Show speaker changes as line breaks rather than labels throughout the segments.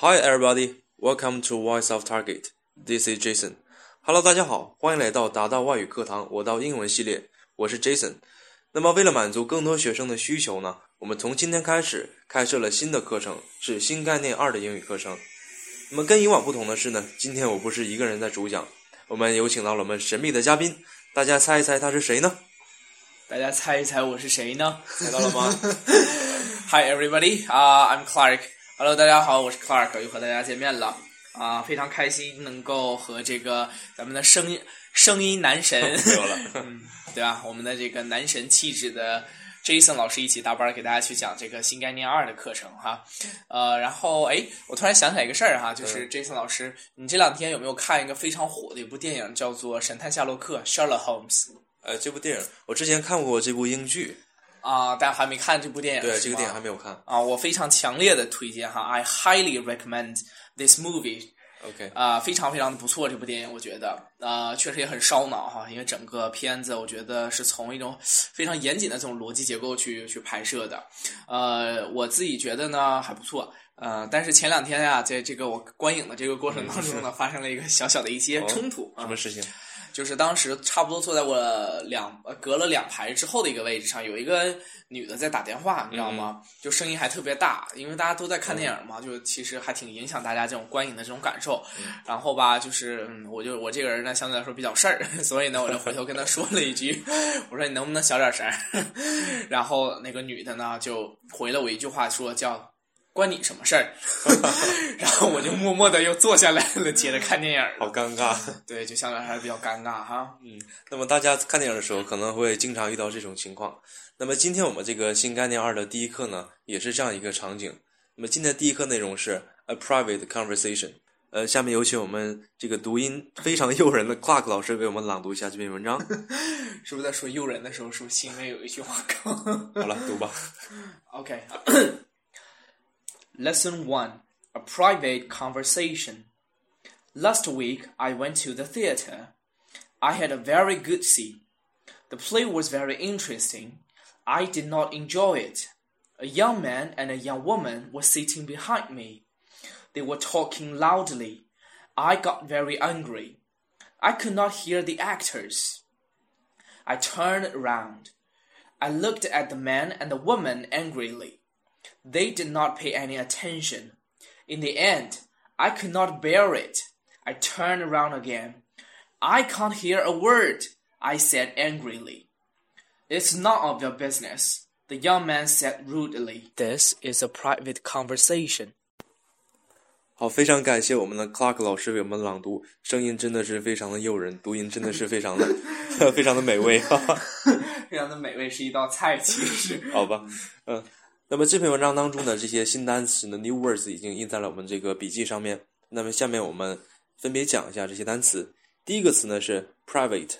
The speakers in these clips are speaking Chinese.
Hi everybody, welcome to Voice of Target. This is Jason. Hello，大家好，欢迎来到达到外语课堂我到英文系列，我是 Jason。那么为了满足更多学生的需求呢，我们从今天开始开设了新的课程，是新概念二的英语课程。那么跟以往不同的是呢，今天我不是一个人在主讲，我们有请到了我们神秘的嘉宾，大家猜一猜他是谁呢？
大家猜一猜我是谁呢
猜到了吗？？
Hi everybody，啊、i m Clark。Hello，大家好，我是 Clark，又和大家见面了。啊、非常开心能够和这个咱们的声音声音男神，
没有了。
嗯，对吧？我们的这个男神气质的 Jason 老师一起搭班儿给大家去讲这个新概念二的课程哈。呃，然后哎，我突然想起来一个事儿哈，就是
嗯
Jason 老师，你这两天有没有看一个非常火的一部电影，叫做《神探夏洛克》（Sherlock Holmes）？
呃，这部电影我之前看过这部英剧，
啊、大家还没看这部电影。
对这个电影还没有看。
啊，我非常强烈的推荐哈，I highly recommend this movie。
OK，
啊、非常非常的不错，这部电影我觉得，啊，确实也很烧脑哈，因为整个片子我觉得是从一种非常严谨的这种逻辑结构去去拍摄的，呃，我自己觉得呢还不错，呃，但是前两天呀，在这个我观影的这个过程当中呢，发生了一个小小的一些
哦
冲突，啊
什么事情？
就是当时差不多坐在我两呃隔了两排之后的一个位置上，有一个女的在打电话，你知道吗？就声音还特别大，因为大家都在看电影嘛，就其实还挺影响大家这种观影的这种感受。然后吧，就是嗯，我就我这个人呢，相对来说比较事儿，所以呢，我就回头跟她说了一句，我说你能不能小点声儿？然后那个女的呢，就回了我一句话，说叫。关你什么事儿？然后我就默默的又坐下来了，接着看电影。
好尴尬。
对，就相对还是比较尴尬哈。
嗯那么大家看电影的时候可能会经常遇到这种情况。那么今天我们这个新概念二的第一课呢，也是这样一个场景。那么今天的第一课内容是 a private conversation。呃，下面有请我们这个读音非常诱人的 Clark 老师为我们朗读一下这篇文章。
是不是在说诱人的时候，是不是心里面有一句话
好了，读吧。
？OK。Lesson one: A private conversation. Last week, I went to the theater. I had a very good seat. The play was very interesting. I did not enjoy it. A young man and a young woman were sitting behind me. They were talking loudly. I got very angry. I could not hear the actors. I turned around. I looked at the man and the woman angrily. They did not pay any attention. In the end, I could not bear it. I turned around again. I can't hear a word, I said angrily. It's none of your business, the young man said rudely. This is a private conversation.
好，非常感谢我们的 Clark 老师为我们朗读，声音真的是非常的诱人，读音真的是非常的非常的美味。哈哈。
非常的美味，是一道菜，其实。
好吧，嗯， 那么这篇文章当中的这些新单词的 new words 已经印在了我们这个笔记上面。那么下面我们分别讲一下这些单词。第一个词呢是 private，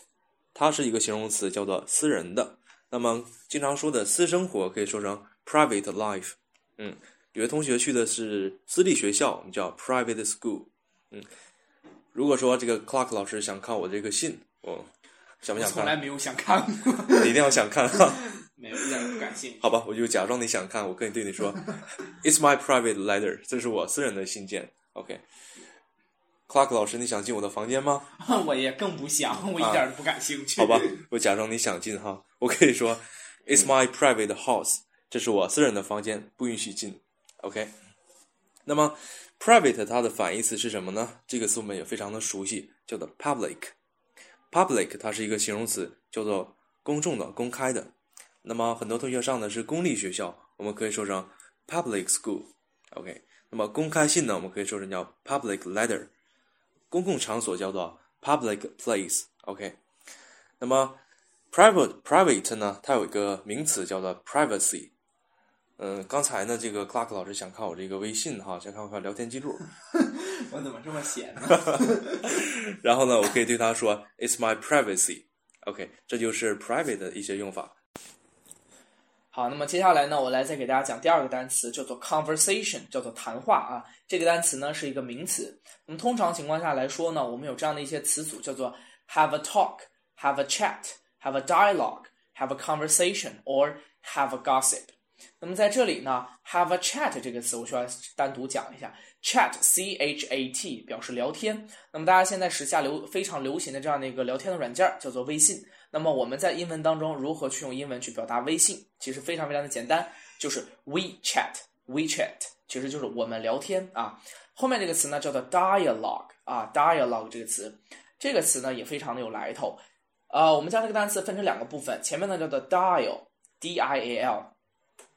它是一个形容词，叫做私人的。那么经常说的私生活可以说成 private life。嗯，有的同学去的是私立学校，我们叫 private school。嗯，如果说这个 Clark 老师想看我这个信，我想不想看？
从来没有想看过，
你一定要想看哈。
没有一点儿不感兴趣。
好吧，我就假装你想看，我可以对你说，It's my private letter，这是我私人的信件。OK，Clark、老师，你想进我的房间吗？
我也更不想，我一点儿都不感兴趣。
好吧，我假装你想进哈，我可以说，It's my private house，这是我私人的房间，不允许进。OK，那么 private 它的反义词是什么呢？这个词我们也非常的熟悉，叫做 public。Public 它是一个形容词，叫做公众的、公开的。那么很多同学上的是公立学校，我们可以说成 public school。OK，那么公开信呢，我们可以说成叫 public letter。公共场所叫做 public place。OK，那么 private private 呢，它有一个名词叫做 privacy。嗯，刚才呢，这个 Clark 老师想看我这个微信哈，想看我看聊天记录，
我怎么这么闲呢？
然后呢，我可以对他说 "It's my privacy"。OK，这就是 private 的一些用法。
好，那么接下来呢，我来再给大家讲第二个单词，叫做 conversation，叫做谈话啊。这个单词呢是一个名词。那么通常情况下来说呢，我们有这样的一些词组，叫做 have a talk，have a chat，have a dialogue，have a conversation or have a gossip。那么在这里呢，have a chat 这个词我需要单独讲一下，chat c h a t 表示聊天。那么大家现在时下流非常流行的这样的一个聊天的软件叫做微信。那么我们在英文当中如何去用英文去表达微信？其实非常非常的简单，就是 WeChat，WeChat 其实就是我们聊天啊。后面这个词呢叫做 dialogue 啊，dialogue 这个词，这个词呢也非常的有来头。呃，我们将这个单词分成两个部分，前面呢叫做 dial，d i a l，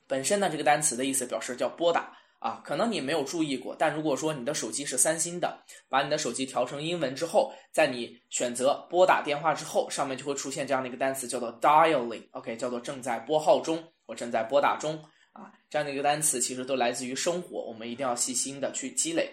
本身呢这个单词的意思表示叫拨打啊，可能你没有注意过，但如果说你的手机是三星的，把你的手机调成英文之后，在你选择拨打电话之后，上面就会出现这样的一个单词叫做 dialing，OK，叫做正在拨号中我正在拨打中啊，这样的一个单词其实都来自于生活，我们一定要细心的去积累。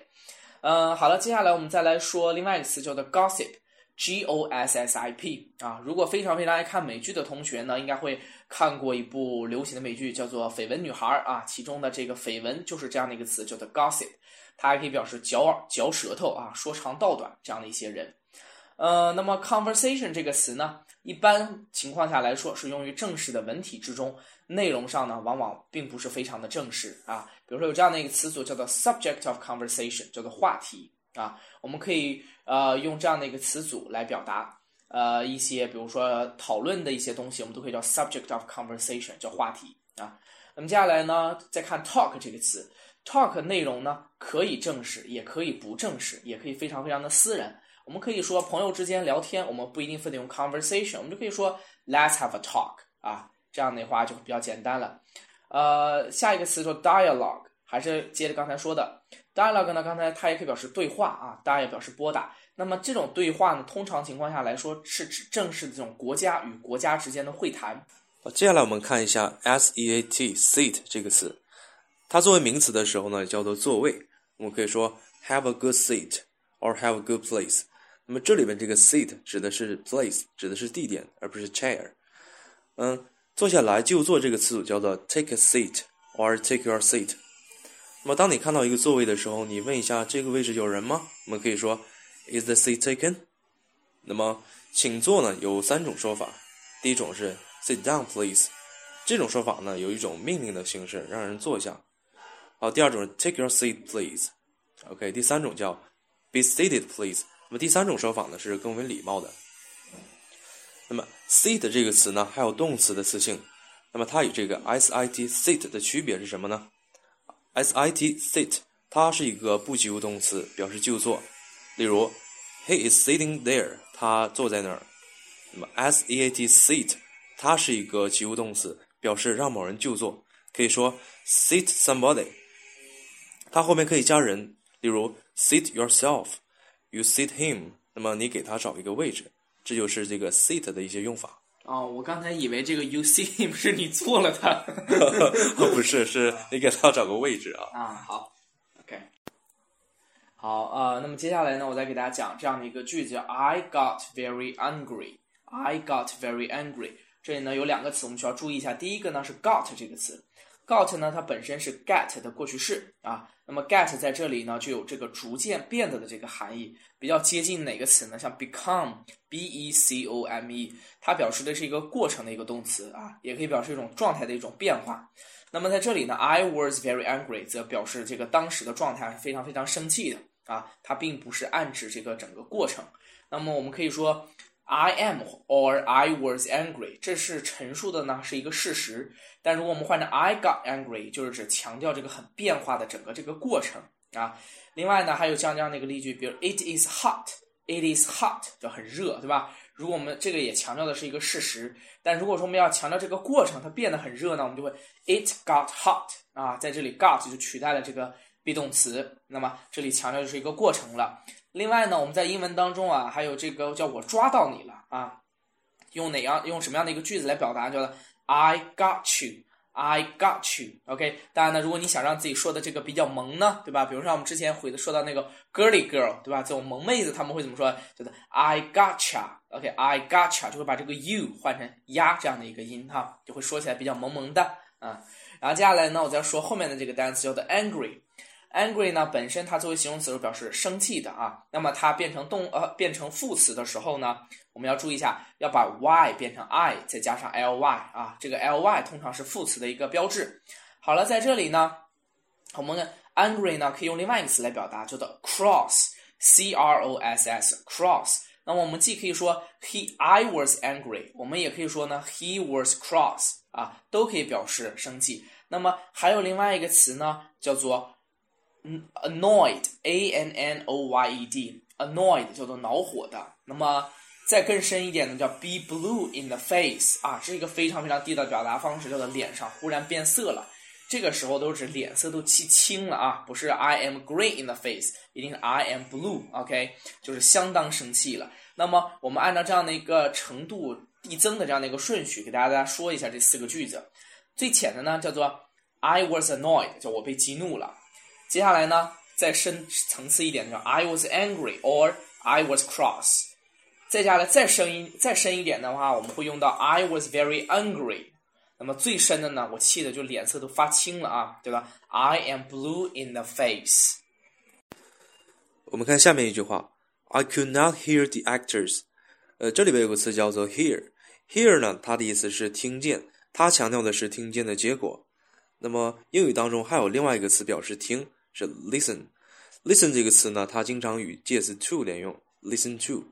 嗯，好了，接下来我们再来说另外一个词叫做 gossip。G O S S I P 啊，如果非常非常爱看美剧的同学呢，应该会看过一部流行的美剧，叫做《绯闻女孩》啊，其中的这个绯闻就是这样的一个词，叫做 gossip，它还可以表示嚼耳、嚼舌头啊，说长道短这样的一些人。呃，那么 conversation 这个词呢，一般情况下来说是用于正式的文体之中，内容上呢，往往并不是非常的正式啊。比如说有这样的一个词组叫做 subject of conversation，叫做话题啊，我们可以。呃，用这样的一个词组来表达，呃，一些比如说讨论的一些东西，我们都可以叫 subject of conversation，叫话题啊。那么接下来呢，再看 talk 这个词，talk 内容呢可以正式，也可以不正式，也可以非常非常的私人。我们可以说朋友之间聊天，我们不一定非得用 conversation，我们就可以说 let's have a talk 啊，这样的话就比较简单了。呃，下一个词说 dialogue，还是接着刚才说的。Dialogue 呢？刚才它也可以表示对话啊，当然也表示拨打。那么这种对话呢，通常情况下来说是指正式的这种国家与国家之间的会谈。
接下来我们看一下 seat，seat 这个词，它作为名词的时候呢，叫做座位。我们可以说 have a good seat or have a good place。那么这里面这个 seat 指的是 place，指的是地点，而不是 chair。嗯，坐下来就坐这个词组叫做 take a seat or take your seat。那么，当你看到一个座位的时候，你问一下这个位置有人吗？我们可以说，Is the seat taken？那么，请坐呢有三种说法。第一种是 Sit down, please。这种说法呢有一种命令的形式，让人坐下。好，第二种是 Take your seat, please。OK，第三种叫 Be seated, please。那么第三种说法呢是更为礼貌的。那么，seat 这个词呢还有动词的词性。那么它与这个 sit sit 的区别是什么呢？sit sit，它是一个不及物动词，表示就坐。例如，He is sitting there，他坐在那儿。那么 seat sit，它是一个及物动词，表示让某人就坐。可以说 sit somebody，它后面可以加人。例如 sit yourself，you sit him，那么你给他找一个位置，这就是这个 sit 的一些用法。
哦，我刚才以为这个 you see him 是你错了他，
不是，是你给他找个位置啊。
啊，好，OK，好啊，那么接下来呢，我再给大家讲这样的一个句子：I got very angry. I got very angry. 这里呢有两个词我们需要注意一下，第一个呢是 got 这个词，got 呢它本身是 get 的过去式啊。那么 get 在这里呢，就有这个逐渐变得的这个含义，比较接近哪个词呢？像 become，b e c o m e，它表示的是一个过程的一个动词啊，也可以表示一种状态的一种变化。那么在这里呢，I was very angry，则表示这个当时的状态是非常非常生气的啊，它并不是暗指这个整个过程。那么我们可以说。I am or I was angry，这是陈述的呢，是一个事实。但如果我们换成 I got angry，就是指强调这个很变化的整个这个过程啊。另外呢，还有像这样的一个例句，比如 It is hot，It is hot 就很热，对吧？如果我们这个也强调的是一个事实，但如果说我们要强调这个过程它变得很热呢，我们就会 It got hot 啊，在这里 got 就取代了这个 be 动词，那么这里强调的是一个过程了。另外呢，我们在英文当中啊，还有这个叫我抓到你了啊，用哪样用什么样的一个句子来表达？叫做 I got you，I got you，OK。当然呢，如果你想让自己说的这个比较萌呢，对吧？比如说我们之前回的说到那个 girly girl，对吧？这种萌妹子他们会怎么说？叫做 I gotcha，OK，I gotcha 就会把这个 you 换成呀这样的一个音哈，就会说起来比较萌萌的啊。然后接下来呢，我再说后面的这个单词叫做 angry。Angry 呢，本身它作为形容词是表示生气的啊。那么它变成动呃变成副词的时候呢，我们要注意一下，要把 y 变成 i，再加上 ly 啊。这个 ly 通常是副词的一个标志。好了，在这里呢，我们 angry 呢可以用另外一个词来表达，叫做 cross，c r o s s，cross。那么我们既可以说 he I was angry，我们也可以说呢 he was cross 啊，都可以表示生气。那么还有另外一个词呢，叫做 annoyed，a n n o y e d，annoyed 叫做恼火的。那么再更深一点呢，叫 be blue in the face 啊，是一个非常非常地道的表达方式，叫做脸上忽然变色了。这个时候都是指脸色都气青了啊，不是 I am green in the face，一定是 I am blue，OK，就是相当生气了。那么我们按照这样的一个程度递增的这样的一个顺序，给大家说一下这四个句子。最浅的呢叫做 I was annoyed，叫我被激怒了。接下来呢再深层次一点叫 I was angry or I was cross。再下来再深一再深一点的话，我们会用到 I was very angry。那么最深的呢，我气的就脸色都发青了啊，对吧？I am blue in the face。
我们看下面一句话，I could not hear the actors。呃，这里边有个词叫做 hear。hear 呢，它的意思是听见，它强调的是听见的结果。那么英语当中还有另外一个词表示听，是 listen。listen 这个词呢，它经常与介词 to 连用，listen to。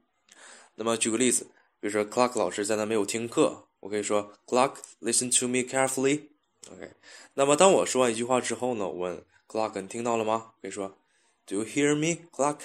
那么举个例子，比如说 Clark 老师在那没有听课。我可以说，Clark, listen to me carefully. OK，那么当我说完一句话之后呢，我问 Clark，你听到了吗？可以说，Do you hear me, Clark？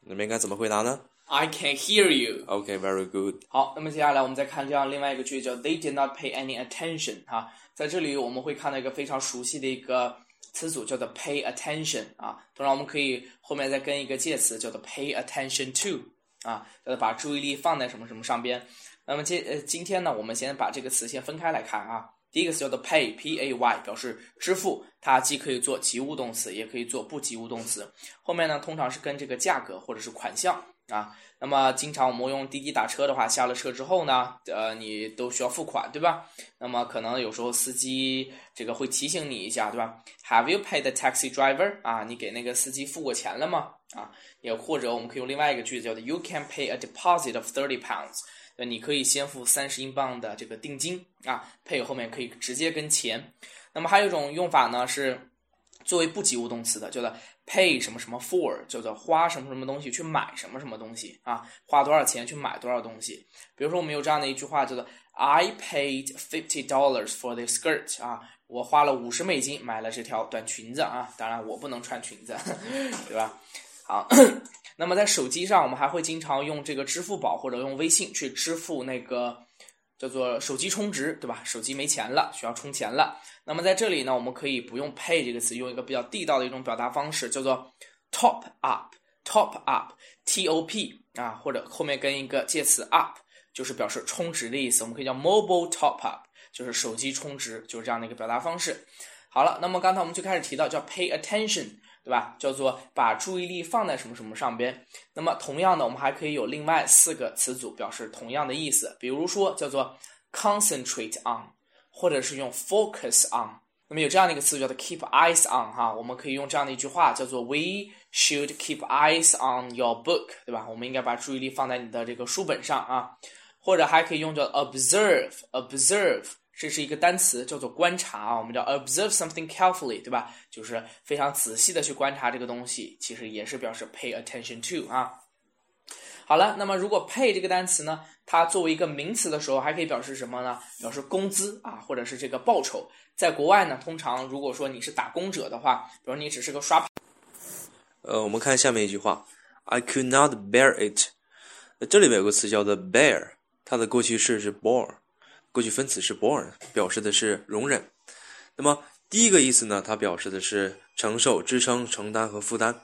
你们应该怎么回答呢
？I can hear you.
OK，very good.
好，那么接下来我们再看这样另外一个句叫 They did not pay any attention. 哈，在这里我们会看到一个非常熟悉的一个词组叫做 pay attention 啊，当然我们可以后面再跟一个介词叫做 pay attention to 啊，叫做把注意力放在什么什么上边。那么今呃今天呢，我们先把这个词先分开来看啊。第一个词叫做 pay，p a y，表示支付，它既可以做及物动词，也可以做不及物动词。后面呢，通常是跟这个价格或者是款项啊。那么经常我们用滴滴打车的话，下了车之后呢，呃，你都需要付款，对吧？那么可能有时候司机这个会提醒你一下，对吧？Have you paid the taxi driver？啊，你给那个司机付过钱了吗？啊，也或者我们可以用另外一个句子叫做 You can pay a deposit of thirty pounds。呃，你可以先付三十英镑的这个定金啊，pay 后面可以直接跟钱。那么还有一种用法呢，是作为不及物动词的，叫做 pay 什么什么 for，叫做花什么什么东西去买什么什么东西啊，花多少钱去买多少东西。比如说我们有这样的一句话，叫做 I paid fifty dollars for this skirt 啊，我花了五十美金买了这条短裙子啊，当然我不能穿裙子，对吧？好。那么在手机上，我们还会经常用这个支付宝或者用微信去支付那个叫做手机充值，对吧？手机没钱了，需要充钱了。那么在这里呢，我们可以不用 pay 这个词，用一个比较地道的一种表达方式，叫做 top up，top up，t o p 啊，或者后面跟一个介词 up，就是表示充值的意思。我们可以叫 mobile top up，就是手机充值，就是这样的一个表达方式。好了，那么刚才我们就开始提到叫 pay attention。对吧？叫做把注意力放在什么什么上边。那么同样的，我们还可以有另外四个词组表示同样的意思。比如说叫做 concentrate on，或者是用 focus on。那么有这样的一个词叫做 keep eyes on，哈，我们可以用这样的一句话叫做 We should keep eyes on your book，对吧？我们应该把注意力放在你的这个书本上啊。或者还可以用叫 observe，observe。这是一个单词，叫做观察啊，我们叫 observe something carefully，对吧？就是非常仔细的去观察这个东西，其实也是表示 pay attention to 啊。好了，那么如果 pay 这个单词呢，它作为一个名词的时候，还可以表示什么呢？表示工资啊，或者是这个报酬。在国外呢，通常如果说你是打工者的话，比如你只是个刷。
呃，我们看下面一句话，I could not bear it。这里面有个词叫做 bear，它的过去式是 bore。过去分词是 borne，表示的是容忍。那么第一个意思呢，它表示的是承受、支撑、承担和负担。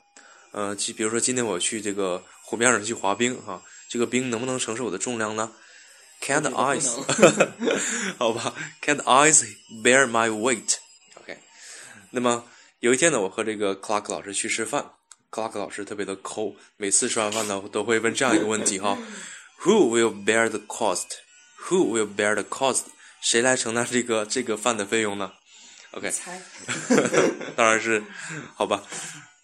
呃，其比如说今天我去这个湖面上去滑冰，哈，这个冰能不能承受我的重量呢？Can the ice？好吧，Can the ice bear my weight？OK。那么有一天呢，我和这个 Clark 老师去吃饭，Clark 老师特别的抠，每次吃完饭呢，都会问这样一个问题哈：Who will bear the cost？Who will bear the cost？谁来承担这个这个饭的费用呢？OK，当然是，好吧。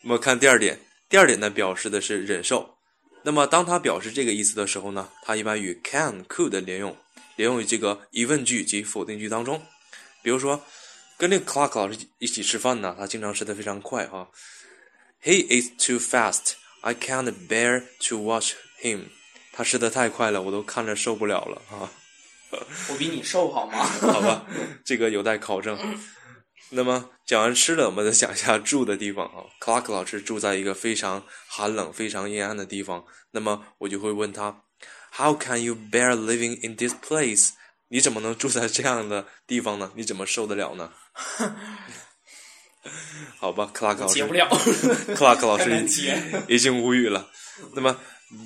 我们看第二点，第二点呢表示的是忍受。那么当它表示这个意思的时候呢，它一般与 can、could 连用，连用于这个疑问句及否定句当中。比如说，跟这个 Clark 老师一起吃饭呢，他经常吃的非常快哈。He eats too fast. I can't bear to watch him. 他吃的太快了，我都看着受不了了啊。
我比你瘦好吗？
好吧，这个有待考证。那么讲完吃的，我们再讲一下住的地方啊。Clark 老师住在一个非常寒冷、非常阴暗的地方。那么我就会问他：How can you bear living in this place？你怎么能住在这样的地方呢？你怎么受得了呢？好吧，Clark 老师
接不了。
Clark 老师已经无语了。那么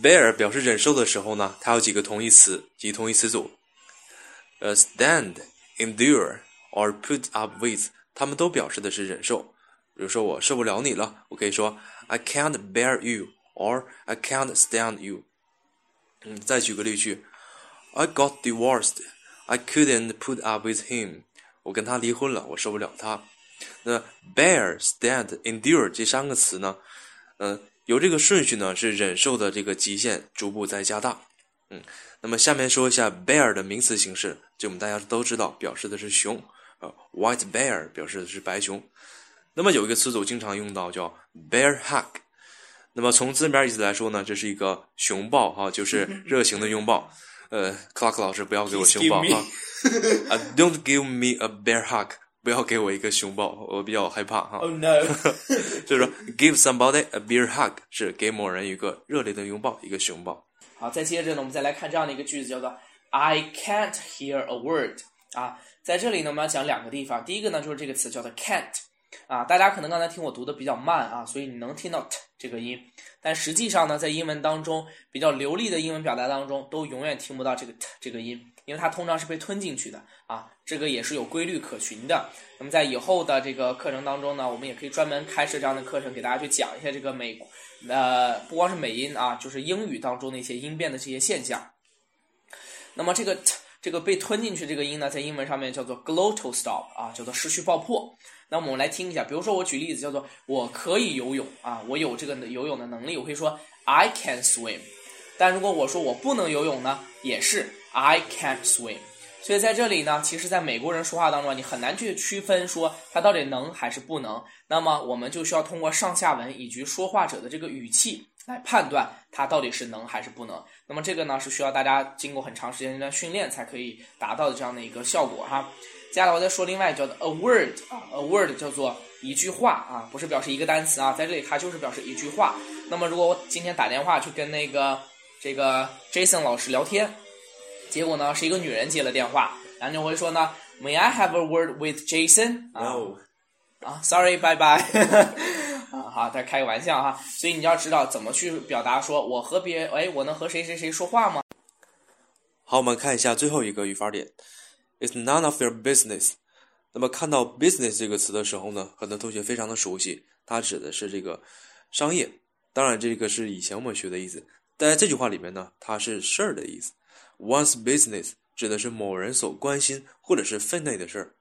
bear 表示忍受的时候呢，它有几个同义词及同义词组。呃，stand、endure or put up with，它们都表示的是忍受。比如说我受不了你了，我可以说 I can't bear you or I can't stand you。嗯，再举个例句，I got divorced. I couldn't put up with him. 我跟他离婚了，我受不了他。那 bear、stand、endure 这三个词呢，呃，由这个顺序呢是忍受的这个极限逐步在加大。嗯，那么下面说一下 bear 的名词形式，这我们大家都知道，表示的是熊，呃，white bear 表示的是白熊。那么有一个词组经常用到叫 bear hug，那么从字面意思来说呢，这是一个熊抱哈、就是热情的拥抱。呃，Clark 老师不要给我熊抱
me
啊 啊，Don't give me a bear hug，不要给我一个熊抱，我比较害怕哈。
Oh no！
所 以说，give somebody a bear hug 是给某人一个热烈的拥抱，一个熊抱。
好，再接着呢，我们再来看这样的一个句子，叫做 I can't hear a word。啊，在这里呢，我们要讲两个地方。第一个呢，就是这个词叫做 can't。啊，大家可能刚才听我读的比较慢啊，所以你能听到 t 这个音，但实际上呢，在英文当中比较流利的英文表达当中，都永远听不到这个 t 这个音，因为它通常是被吞进去的啊，这个也是有规律可循的。那么在以后的这个课程当中呢，我们也可以专门开设这样的课程，给大家去讲一下这个美呃，不光是美音啊，就是英语当中的一些音变的这些现象。那么这个 t 这个被吞进去这个音呢，在英文上面叫做 glottal stop 啊，叫做失去爆破。那么我们来听一下，比如说我举例子叫做我可以游泳啊，我有这个游泳的能力，我可以说 I can swim。但如果我说我不能游泳呢，也是 I can't swim。所以在这里呢，其实在美国人说话当中，你很难去区分说他到底能还是不能。那么我们就需要通过上下文以及说话者的这个语气来判断它到底是能还是不能。那么这个呢是需要大家经过很长时间的训练才可以达到的这样的一个效果哈。接下来我再说另外叫做 a word 啊，a word 叫做一句话啊，不是表示一个单词啊，在这里它就是表示一句话。那么如果我今天打电话去跟那个这个 Jason 老师聊天，结果呢是一个女人接了电话，然后就会说呢，May I have a word with Jason？啊
No，
啊，sorry，拜拜。啊，好，再开个玩笑哈，所以你要知道怎么去表达，说我和别，哎，我能和谁谁谁说话吗？
好，我们看一下最后一个语法点，It's none of your business。那么看到 business 这个词的时候呢，很多同学非常的熟悉，它指的是这个商业。当然，这个是以前我们学的意思，但在这句话里面呢，它是事儿的意思。One's business 指的是某人所关心或者是分内的事儿。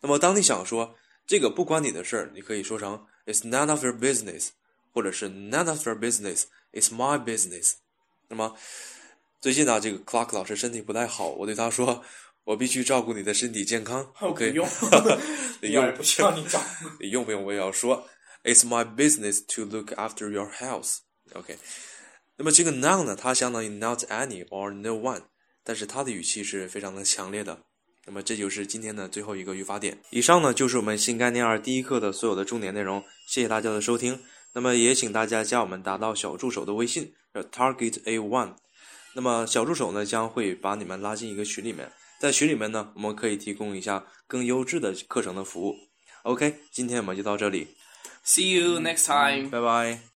那么，当你想说这个不关你的事儿，你可以说成 It's none of your business，或者是 None of your business，It's my business。那么最近呢，这个 Clark 老师身体不太好，我对他说，我必须照顾你的身体健康。
不
OK，
用
用
也不需要你找。
你用不用我也要说，It's my business to look after your health。OK，那么这个 none 呢，它相当于 not any or no one，但是它的语气是非常的强烈的。那么这就是今天的最后一个语法点。以上呢就是我们新概念二第一课的所有的重点内容，谢谢大家的收听。那么也请大家加我们达到小助手的微信，叫 Target A One。那么小助手呢将会把你们拉进一个群里面，在群里面呢，我们可以提供一下更优质的课程的服务。OK，今天我们就到这里
，See you next time.
拜拜。